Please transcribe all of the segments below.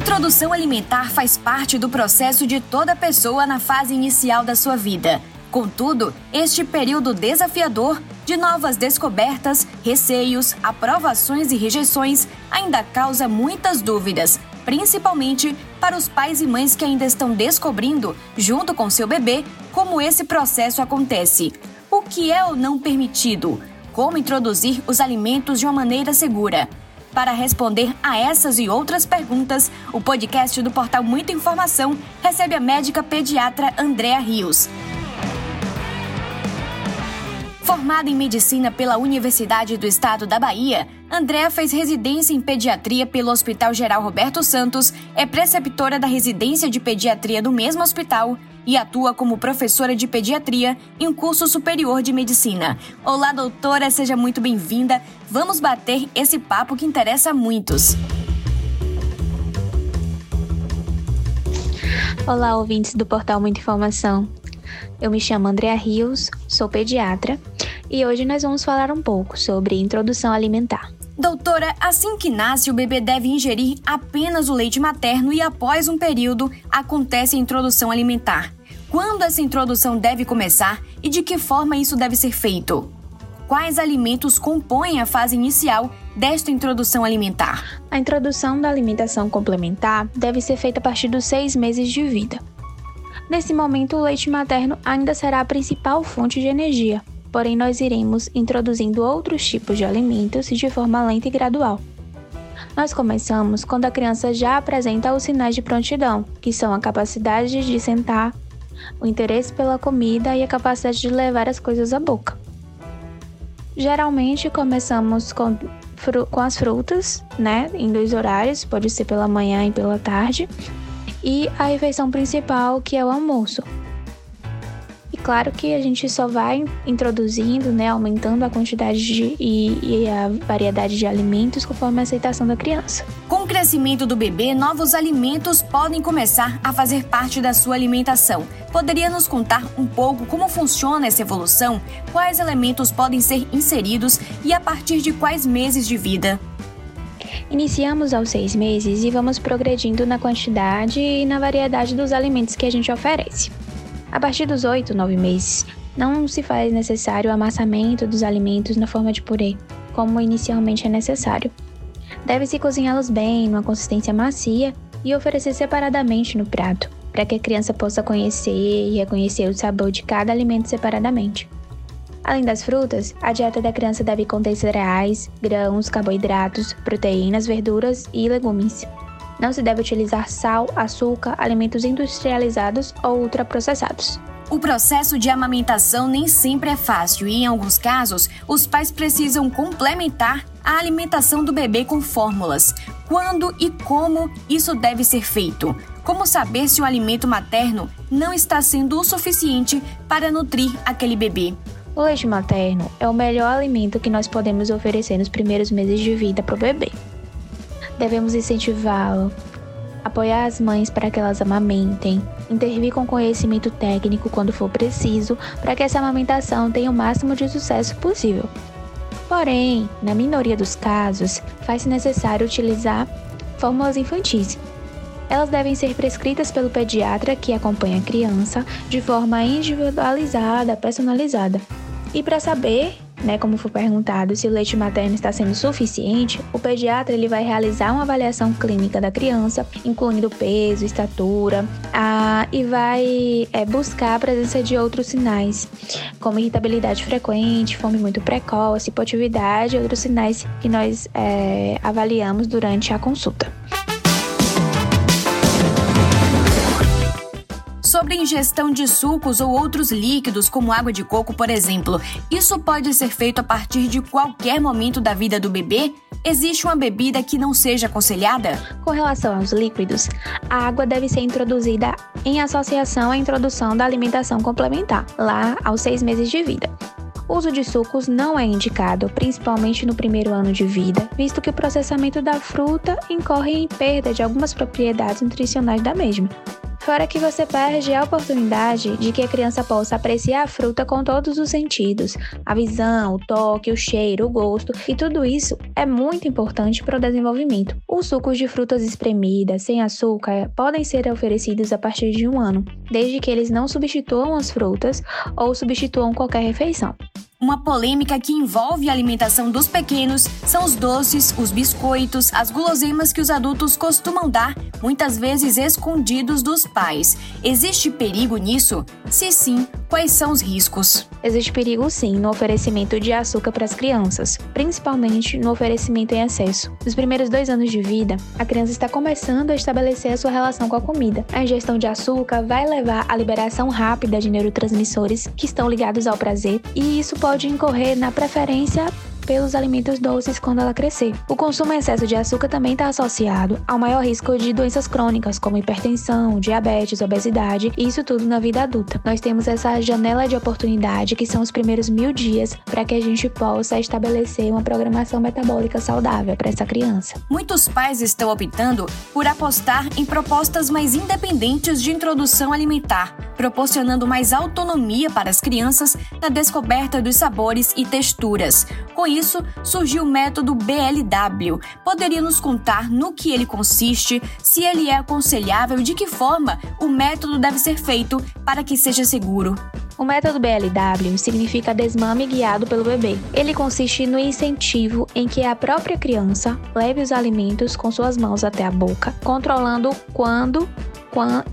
introdução alimentar faz parte do processo de toda pessoa na fase inicial da sua vida. Contudo, este período desafiador de novas descobertas, receios, aprovações e rejeições ainda causa muitas dúvidas, principalmente para os pais e mães que ainda estão descobrindo, junto com seu bebê, como esse processo acontece. O que é ou não permitido? Como introduzir os alimentos de uma maneira segura? Para responder a essas e outras perguntas, o podcast do portal Muita Informação recebe a médica pediatra Andréa Rios. Formada em medicina pela Universidade do Estado da Bahia, Andréa fez residência em pediatria pelo Hospital Geral Roberto Santos, é preceptora da residência de pediatria do mesmo hospital e atua como professora de pediatria em um curso superior de medicina. Olá, doutora, seja muito bem-vinda. Vamos bater esse papo que interessa a muitos. Olá, ouvintes do portal Muita Informação. Eu me chamo Andrea Rios, sou pediatra e hoje nós vamos falar um pouco sobre introdução alimentar. Doutora, assim que nasce, o bebê deve ingerir apenas o leite materno e após um período acontece a introdução alimentar. Quando essa introdução deve começar e de que forma isso deve ser feito? Quais alimentos compõem a fase inicial desta introdução alimentar? A introdução da alimentação complementar deve ser feita a partir dos seis meses de vida. Nesse momento, o leite materno ainda será a principal fonte de energia, porém nós iremos introduzindo outros tipos de alimentos de forma lenta e gradual. Nós começamos quando a criança já apresenta os sinais de prontidão, que são a capacidade de sentar, o interesse pela comida e a capacidade de levar as coisas à boca. Geralmente começamos com, com as frutas, né, em dois horários, pode ser pela manhã e pela tarde, e a refeição principal, que é o almoço, claro que a gente só vai introduzindo, né, aumentando a quantidade de, e, e a variedade de alimentos conforme a aceitação da criança. Com o crescimento do bebê, novos alimentos podem começar a fazer parte da sua alimentação. Poderia nos contar um pouco como funciona essa evolução? Quais elementos podem ser inseridos e a partir de quais meses de vida? Iniciamos aos seis meses e vamos progredindo na quantidade e na variedade dos alimentos que a gente oferece. A partir dos 8, 9 meses, não se faz necessário o amassamento dos alimentos na forma de purê, como inicialmente é necessário. Deve-se cozinhá-los bem, numa consistência macia e oferecer separadamente no prato, para que a criança possa conhecer e reconhecer o sabor de cada alimento separadamente. Além das frutas, a dieta da criança deve conter cereais, grãos, carboidratos, proteínas, verduras e legumes. Não se deve utilizar sal, açúcar, alimentos industrializados ou ultraprocessados. O processo de amamentação nem sempre é fácil e, em alguns casos, os pais precisam complementar a alimentação do bebê com fórmulas. Quando e como isso deve ser feito? Como saber se o alimento materno não está sendo o suficiente para nutrir aquele bebê? O leite materno é o melhor alimento que nós podemos oferecer nos primeiros meses de vida para o bebê. Devemos incentivá-lo, apoiar as mães para que elas amamentem, intervir com conhecimento técnico quando for preciso para que essa amamentação tenha o máximo de sucesso possível. Porém, na minoria dos casos, faz-se necessário utilizar fórmulas infantis. Elas devem ser prescritas pelo pediatra que acompanha a criança de forma individualizada, personalizada. E para saber né, como foi perguntado, se o leite materno está sendo suficiente, o pediatra ele vai realizar uma avaliação clínica da criança, incluindo peso, estatura, a, e vai é, buscar a presença de outros sinais, como irritabilidade frequente, fome muito precoce, hipoatividade e outros sinais que nós é, avaliamos durante a consulta. Sobre ingestão de sucos ou outros líquidos, como água de coco, por exemplo. Isso pode ser feito a partir de qualquer momento da vida do bebê? Existe uma bebida que não seja aconselhada? Com relação aos líquidos, a água deve ser introduzida em associação à introdução da alimentação complementar, lá aos seis meses de vida. O uso de sucos não é indicado, principalmente no primeiro ano de vida, visto que o processamento da fruta incorre em perda de algumas propriedades nutricionais da mesma. Fora que você perde a oportunidade de que a criança possa apreciar a fruta com todos os sentidos: a visão, o toque, o cheiro, o gosto, e tudo isso é muito importante para o desenvolvimento. Os sucos de frutas espremidas, sem açúcar, podem ser oferecidos a partir de um ano, desde que eles não substituam as frutas ou substituam qualquer refeição. Uma polêmica que envolve a alimentação dos pequenos são os doces, os biscoitos, as guloseimas que os adultos costumam dar, muitas vezes escondidos dos pais. Existe perigo nisso? Se sim, quais são os riscos? Existe perigo sim no oferecimento de açúcar para as crianças, principalmente no oferecimento em excesso. Nos primeiros dois anos de vida, a criança está começando a estabelecer a sua relação com a comida. A ingestão de açúcar vai levar à liberação rápida de neurotransmissores que estão ligados ao prazer, e isso pode incorrer na preferência pelos alimentos doces quando ela crescer. O consumo em excesso de açúcar também está associado ao maior risco de doenças crônicas, como hipertensão, diabetes, obesidade, e isso tudo na vida adulta. Nós temos essa janela de oportunidade, que são os primeiros mil dias, para que a gente possa estabelecer uma programação metabólica saudável para essa criança. Muitos pais estão optando por apostar em propostas mais independentes de introdução alimentar, proporcionando mais autonomia para as crianças na descoberta dos sabores e texturas. Com isso, surgiu o método BLW. Poderia nos contar no que ele consiste, se ele é aconselhável e de que forma o método deve ser feito para que seja seguro? O método BLW significa desmame guiado pelo bebê. Ele consiste no incentivo em que a própria criança leve os alimentos com suas mãos até a boca, controlando quando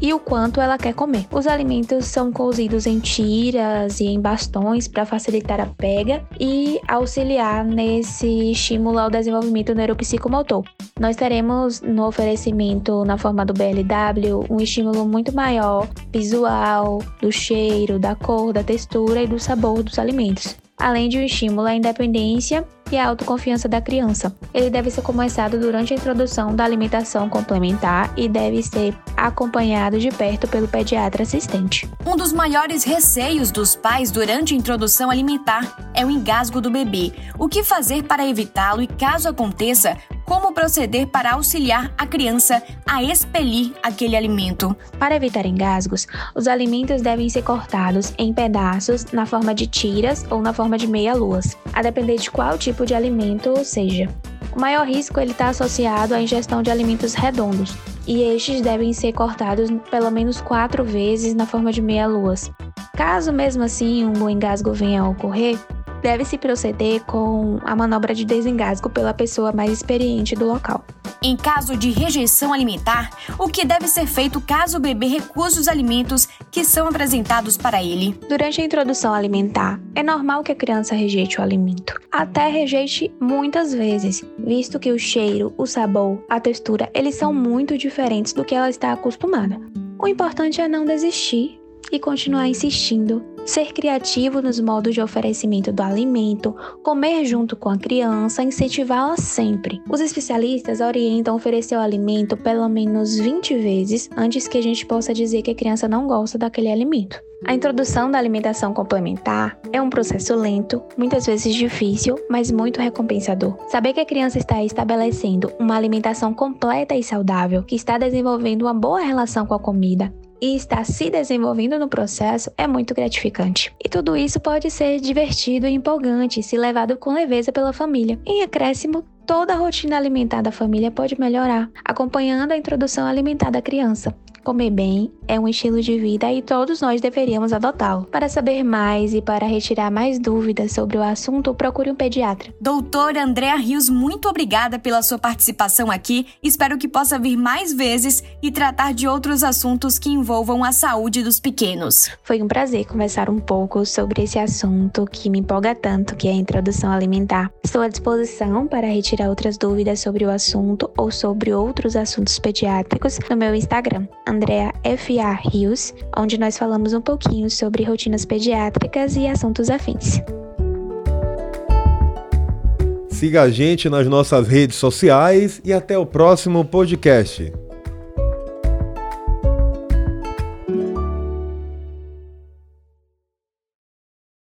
e o quanto ela quer comer. Os alimentos são cozidos em tiras e em bastões para facilitar a pega e auxiliar nesse estímulo ao desenvolvimento neuropsicomotor. Nós teremos no oferecimento na forma do BLW um estímulo muito maior visual, do cheiro, da cor, da textura e do sabor dos alimentos além de um estímulo à independência e à autoconfiança da criança. Ele deve ser começado durante a introdução da alimentação complementar e deve ser acompanhado de perto pelo pediatra assistente. Um dos maiores receios dos pais durante a introdução alimentar é o engasgo do bebê. O que fazer para evitá-lo e, caso aconteça, como proceder para auxiliar a criança a expelir aquele alimento. Para evitar engasgos, os alimentos devem ser cortados em pedaços na forma de tiras ou na forma de meia-luas, a depender de qual tipo de alimento seja. O maior risco está associado à ingestão de alimentos redondos, e estes devem ser cortados pelo menos quatro vezes na forma de meia-luas. Caso mesmo assim um engasgo venha a ocorrer, deve-se proceder com a manobra de desengasgo pela pessoa mais experiente do local. Em caso de rejeição alimentar, o que deve ser feito caso o bebê recuse os alimentos que são apresentados para ele? Durante a introdução alimentar, é normal que a criança rejeite o alimento. Até rejeite muitas vezes, visto que o cheiro, o sabor, a textura, eles são muito diferentes do que ela está acostumada. O importante é não desistir e continuar insistindo ser criativo nos modos de oferecimento do alimento, comer junto com a criança, incentivá-la sempre. Os especialistas orientam oferecer o alimento pelo menos 20 vezes antes que a gente possa dizer que a criança não gosta daquele alimento. A introdução da alimentação complementar é um processo lento, muitas vezes difícil, mas muito recompensador. Saber que a criança está estabelecendo uma alimentação completa e saudável, que está desenvolvendo uma boa relação com a comida, e está se desenvolvendo no processo é muito gratificante. E tudo isso pode ser divertido e empolgante se levado com leveza pela família. Em acréscimo, toda a rotina alimentar da família pode melhorar, acompanhando a introdução alimentar da criança. Comer bem é um estilo de vida e todos nós deveríamos adotá-lo. Para saber mais e para retirar mais dúvidas sobre o assunto, procure um pediatra. Doutora Andréa Rios, muito obrigada pela sua participação aqui. Espero que possa vir mais vezes e tratar de outros assuntos que envolvam a saúde dos pequenos. Foi um prazer conversar um pouco sobre esse assunto que me empolga tanto, que é a introdução alimentar. Estou à disposição para retirar outras dúvidas sobre o assunto ou sobre outros assuntos pediátricos no meu Instagram, Andrea F.A. Rios, onde nós falamos um pouquinho sobre rotinas pediátricas e assuntos afins. Siga a gente nas nossas redes sociais e até o próximo podcast.